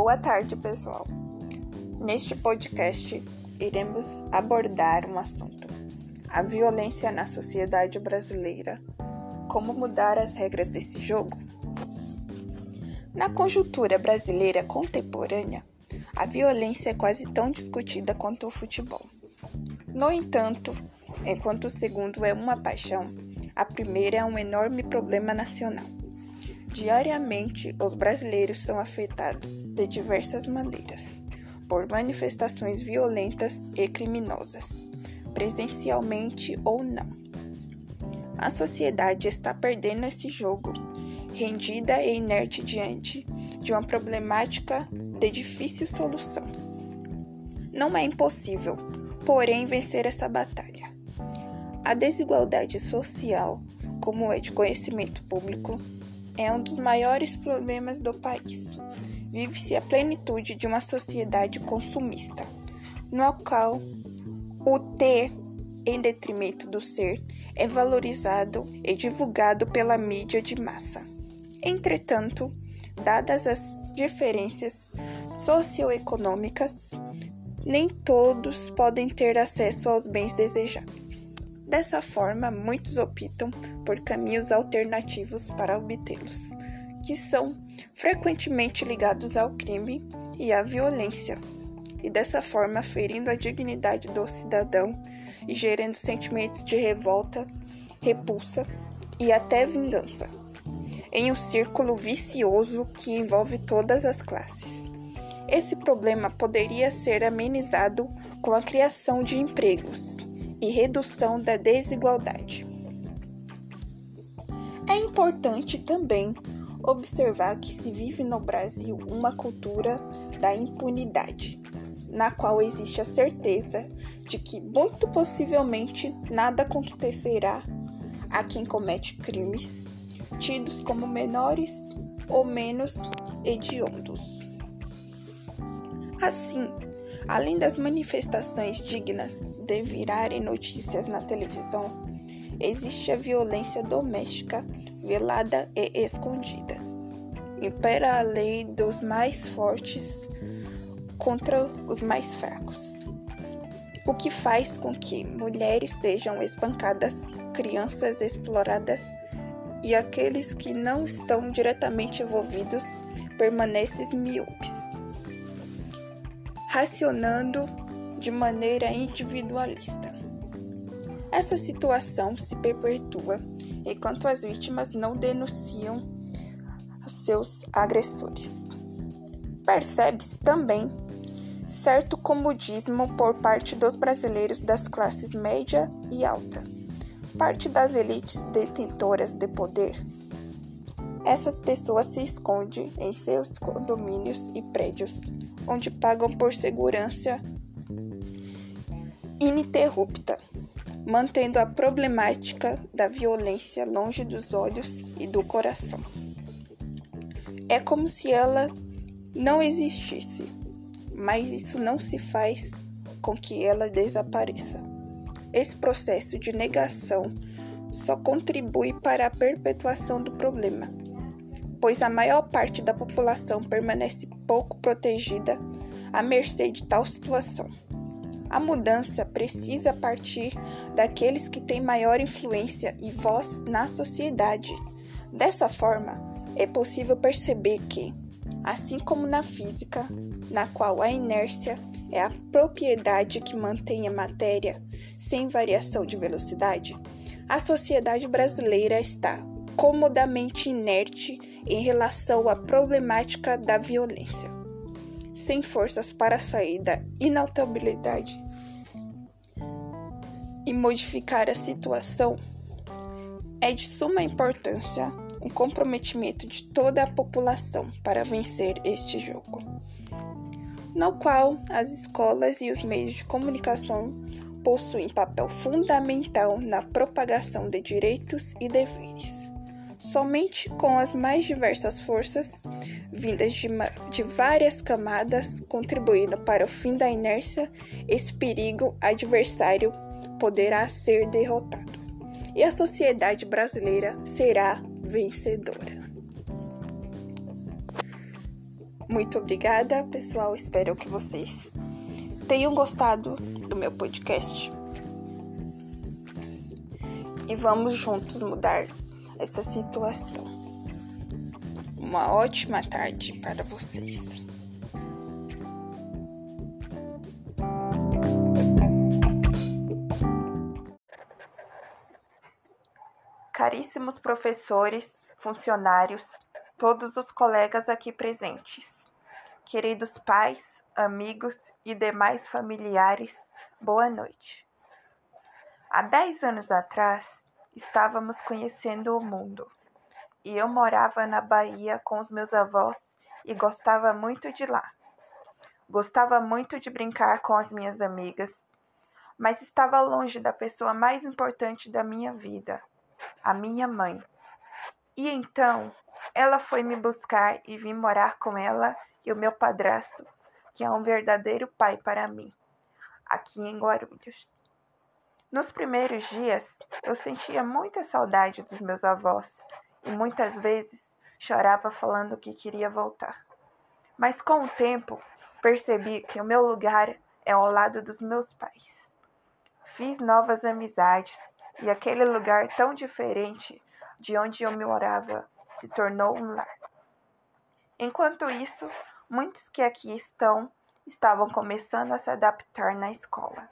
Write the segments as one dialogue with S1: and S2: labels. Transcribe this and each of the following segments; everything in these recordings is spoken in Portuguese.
S1: Boa tarde, pessoal. Neste podcast, iremos abordar um assunto: a violência na sociedade brasileira. Como mudar as regras desse jogo? Na conjuntura brasileira contemporânea, a violência é quase tão discutida quanto o futebol. No entanto, enquanto o segundo é uma paixão, a primeira é um enorme problema nacional. Diariamente, os brasileiros são afetados de diversas maneiras por manifestações violentas e criminosas, presencialmente ou não. A sociedade está perdendo esse jogo, rendida e inerte diante de uma problemática de difícil solução. Não é impossível, porém, vencer essa batalha. A desigualdade social, como é de conhecimento público, é um dos maiores problemas do país. Vive-se a plenitude de uma sociedade consumista, no qual o ter, em detrimento do ser, é valorizado e divulgado pela mídia de massa. Entretanto, dadas as diferenças socioeconômicas, nem todos podem ter acesso aos bens desejados. Dessa forma, muitos optam por caminhos alternativos para obtê-los, que são frequentemente ligados ao crime e à violência, e dessa forma ferindo a dignidade do cidadão e gerando sentimentos de revolta, repulsa e até vingança, em um círculo vicioso que envolve todas as classes. Esse problema poderia ser amenizado com a criação de empregos e redução da desigualdade. É importante também observar que se vive no Brasil uma cultura da impunidade, na qual existe a certeza de que muito possivelmente nada acontecerá a quem comete crimes tidos como menores ou menos hediondos. Assim, Além das manifestações dignas de virarem notícias na televisão, existe a violência doméstica, velada e escondida. Impera a lei dos mais fortes contra os mais fracos, o que faz com que mulheres sejam espancadas, crianças exploradas e aqueles que não estão diretamente envolvidos permanecem miúpes racionando de maneira individualista. Essa situação se perpetua enquanto as vítimas não denunciam seus agressores. Percebe-se também certo comodismo por parte dos brasileiros das classes média e alta, parte das elites detentoras de poder. Essas pessoas se escondem em seus condomínios e prédios, onde pagam por segurança ininterrupta, mantendo a problemática da violência longe dos olhos e do coração. É como se ela não existisse, mas isso não se faz com que ela desapareça. Esse processo de negação só contribui para a perpetuação do problema pois a maior parte da população permanece pouco protegida à mercê de tal situação. A mudança precisa partir daqueles que têm maior influência e voz na sociedade. Dessa forma, é possível perceber que, assim como na física, na qual a inércia é a propriedade que mantém a matéria sem variação de velocidade, a sociedade brasileira está comodamente inerte em relação à problemática da violência, sem forças para sair da inalterabilidade e modificar a situação, é de suma importância um comprometimento de toda a população para vencer este jogo, no qual as escolas e os meios de comunicação possuem papel fundamental na propagação de direitos e deveres. Somente com as mais diversas forças, vindas de, de várias camadas, contribuindo para o fim da inércia, esse perigo adversário poderá ser derrotado e a sociedade brasileira será vencedora. Muito obrigada, pessoal. Espero que vocês tenham gostado do meu podcast. E vamos juntos mudar essa situação. Uma ótima tarde para vocês. Caríssimos professores, funcionários, todos os colegas aqui presentes, queridos pais, amigos e demais familiares, boa noite. Há dez anos atrás, estávamos conhecendo o mundo e eu morava na Bahia com os meus avós e gostava muito de lá. Gostava muito de brincar com as minhas amigas, mas estava longe da pessoa mais importante da minha vida, a minha mãe. E então ela foi me buscar e vim morar com ela e o meu padrasto, que é um verdadeiro pai para mim, aqui em Guarulhos. Nos primeiros dias, eu sentia muita saudade dos meus avós e muitas vezes chorava falando que queria voltar. Mas com o tempo, percebi que o meu lugar é ao lado dos meus pais. Fiz novas amizades e aquele lugar tão diferente de onde eu morava se tornou um lar. Enquanto isso, muitos que aqui estão estavam começando a se adaptar na escola,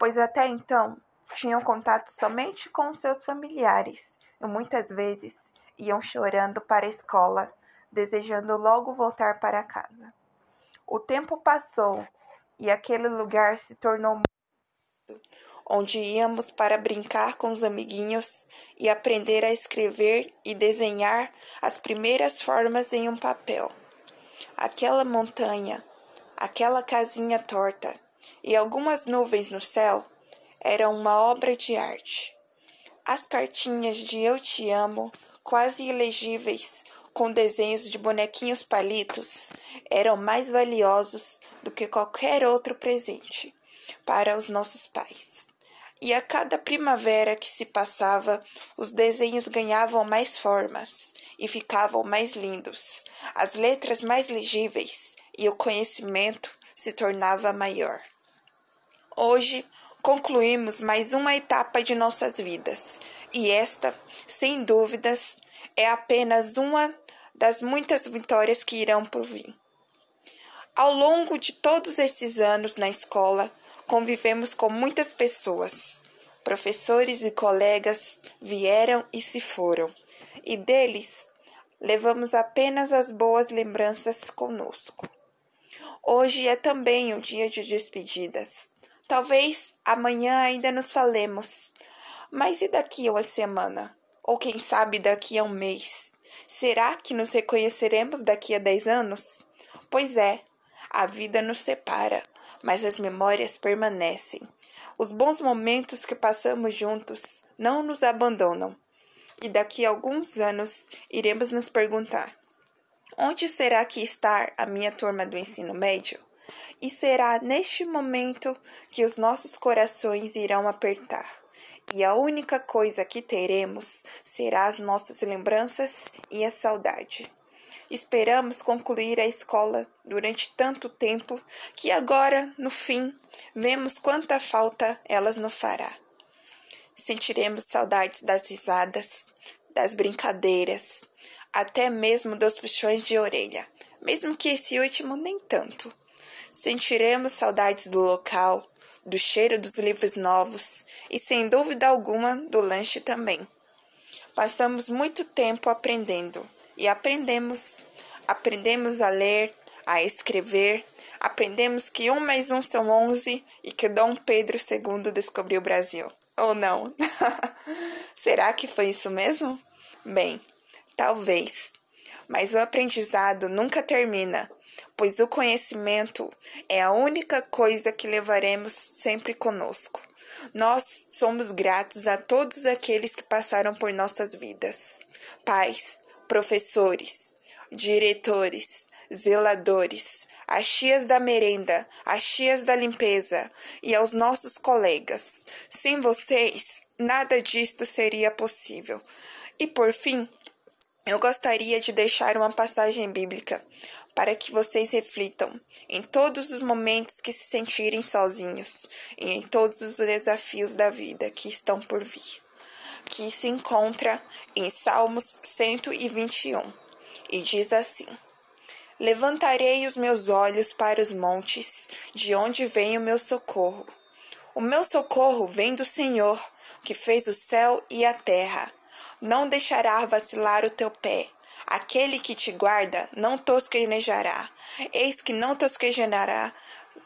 S1: pois até então tinham contato somente com seus familiares e muitas vezes iam chorando para a escola, desejando logo voltar para casa. O tempo passou e aquele lugar se tornou onde íamos para brincar com os amiguinhos e aprender a escrever e desenhar as primeiras formas em um papel. Aquela montanha, aquela casinha torta e algumas nuvens no céu eram uma obra de arte. As cartinhas de Eu Te Amo, quase ilegíveis, com desenhos de bonequinhos palitos, eram mais valiosos do que qualquer outro presente para os nossos pais. E a cada primavera que se passava, os desenhos ganhavam mais formas e ficavam mais lindos, as letras mais legíveis e o conhecimento se tornava maior. Hoje concluímos mais uma etapa de nossas vidas, e esta, sem dúvidas, é apenas uma das muitas vitórias que irão por vir. Ao longo de todos esses anos na escola, convivemos com muitas pessoas. Professores e colegas vieram e se foram, e deles levamos apenas as boas lembranças conosco. Hoje é também o dia de despedidas. Talvez amanhã ainda nos falemos, mas e daqui a uma semana? Ou quem sabe daqui a um mês? Será que nos reconheceremos daqui a dez anos? Pois é, a vida nos separa, mas as memórias permanecem. Os bons momentos que passamos juntos não nos abandonam. E daqui a alguns anos iremos nos perguntar: onde será que está a minha turma do ensino médio? E será neste momento que os nossos corações irão apertar. E a única coisa que teremos será as nossas lembranças e a saudade. Esperamos concluir a escola durante tanto tempo que agora, no fim, vemos quanta falta elas nos fará. Sentiremos saudades das risadas, das brincadeiras, até mesmo dos puxões de orelha, mesmo que esse último nem tanto. Sentiremos saudades do local, do cheiro dos livros novos e, sem dúvida alguma, do lanche também. Passamos muito tempo aprendendo e aprendemos. Aprendemos a ler, a escrever, aprendemos que um mais um são onze e que Dom Pedro II descobriu o Brasil. Ou não? Será que foi isso mesmo? Bem, talvez. Mas o aprendizado nunca termina, pois o conhecimento é a única coisa que levaremos sempre conosco. Nós somos gratos a todos aqueles que passaram por nossas vidas: pais, professores, diretores, zeladores, as tias da merenda, as tias da limpeza e aos nossos colegas. Sem vocês, nada disto seria possível. E por fim, eu gostaria de deixar uma passagem bíblica para que vocês reflitam em todos os momentos que se sentirem sozinhos e em todos os desafios da vida que estão por vir, que se encontra em Salmos 121 e diz assim: Levantarei os meus olhos para os montes, de onde vem o meu socorro. O meu socorro vem do Senhor, que fez o céu e a terra. Não deixará vacilar o teu pé. Aquele que te guarda não tosquenejará. Eis que não tosquejará,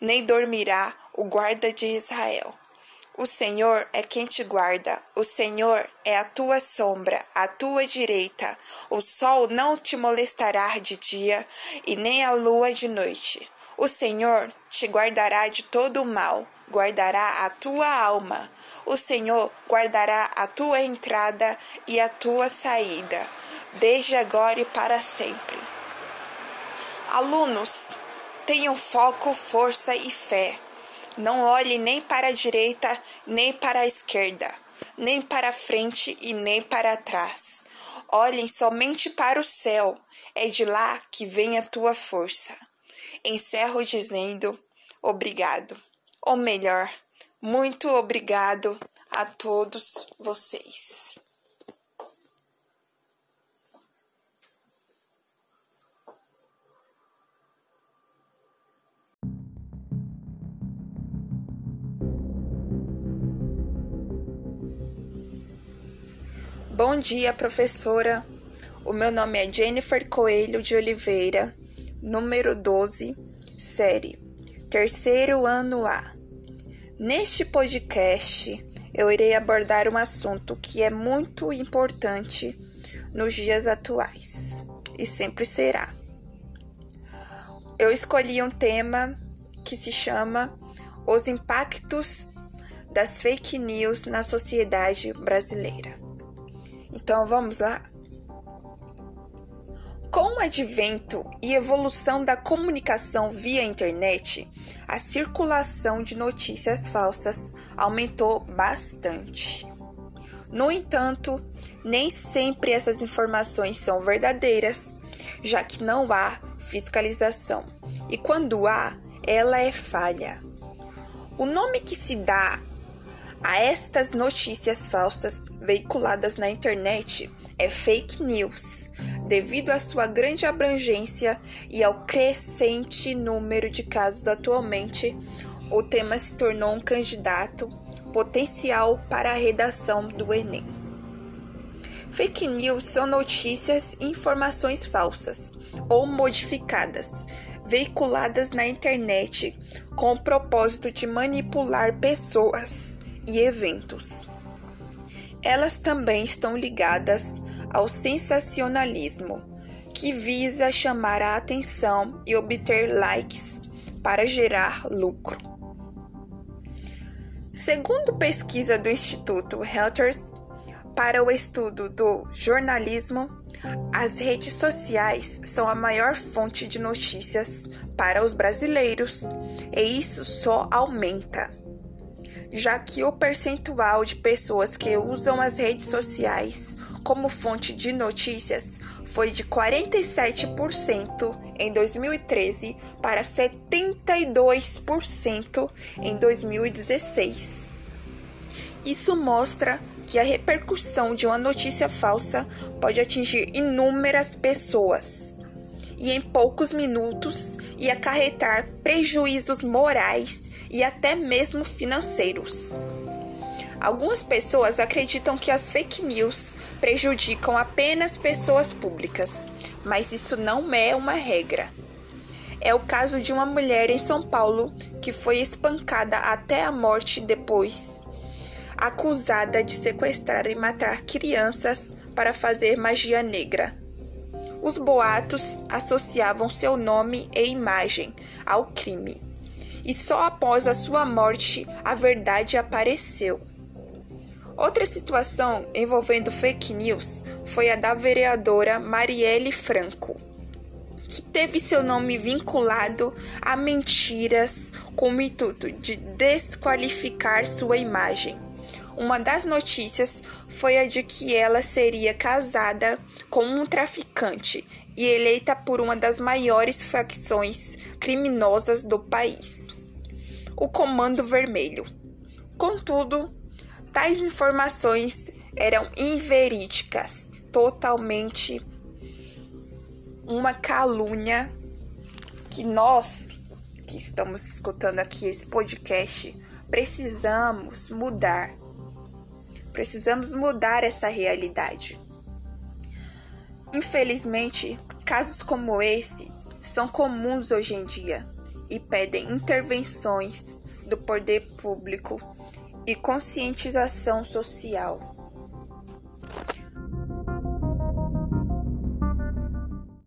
S1: nem dormirá o guarda de Israel. O Senhor é quem te guarda, o Senhor é a tua sombra, a tua direita. O sol não te molestará de dia, e nem a lua de noite. O Senhor te guardará de todo o mal, guardará a tua alma. O Senhor guardará a tua entrada e a tua saída, desde agora e para sempre. Alunos, tenham foco, força e fé. Não olhe nem para a direita, nem para a esquerda, nem para a frente e nem para trás. Olhem somente para o céu, é de lá que vem a tua força. Encerro dizendo obrigado, ou melhor, muito obrigado a todos vocês. Bom dia, professora. O meu nome é Jennifer Coelho de Oliveira, número 12, série terceiro ano A. Neste podcast, eu irei abordar um assunto que é muito importante nos dias atuais e sempre será. Eu escolhi um tema que se chama Os impactos das fake news na sociedade brasileira. Então vamos lá? Com o advento e evolução da comunicação via internet, a circulação de notícias falsas aumentou bastante. No entanto, nem sempre essas informações são verdadeiras, já que não há fiscalização, e quando há, ela é falha. O nome que se dá a estas notícias falsas veiculadas na internet é fake news, devido à sua grande abrangência e ao crescente número de casos atualmente. O tema se tornou um candidato potencial para a redação do Enem. Fake news são notícias e informações falsas ou modificadas, veiculadas na internet com o propósito de manipular pessoas e eventos. Elas também estão ligadas ao sensacionalismo, que visa chamar a atenção e obter likes para gerar lucro. Segundo pesquisa do Instituto Reuters para o estudo do jornalismo, as redes sociais são a maior fonte de notícias para os brasileiros e isso só aumenta já que o percentual de pessoas que usam as redes sociais como fonte de notícias foi de 47% em 2013 para 72% em 2016. Isso mostra que a repercussão de uma notícia falsa pode atingir inúmeras pessoas e em poucos minutos e acarretar prejuízos morais e até mesmo financeiros. Algumas pessoas acreditam que as fake news prejudicam apenas pessoas públicas, mas isso não é uma regra. É o caso de uma mulher em São Paulo que foi espancada até a morte depois, acusada de sequestrar e matar crianças para fazer magia negra. Os boatos associavam seu nome e imagem ao crime, e só após a sua morte a verdade apareceu. Outra situação envolvendo fake news foi a da vereadora Marielle Franco, que teve seu nome vinculado a mentiras com o intuito de desqualificar sua imagem. Uma das notícias foi a de que ela seria casada com um traficante e eleita por uma das maiores facções criminosas do país, o Comando Vermelho. Contudo, tais informações eram inverídicas, totalmente uma calúnia que nós que estamos escutando aqui esse podcast precisamos mudar. Precisamos mudar essa realidade. Infelizmente, casos como esse são comuns hoje em dia e pedem intervenções do poder público e conscientização social.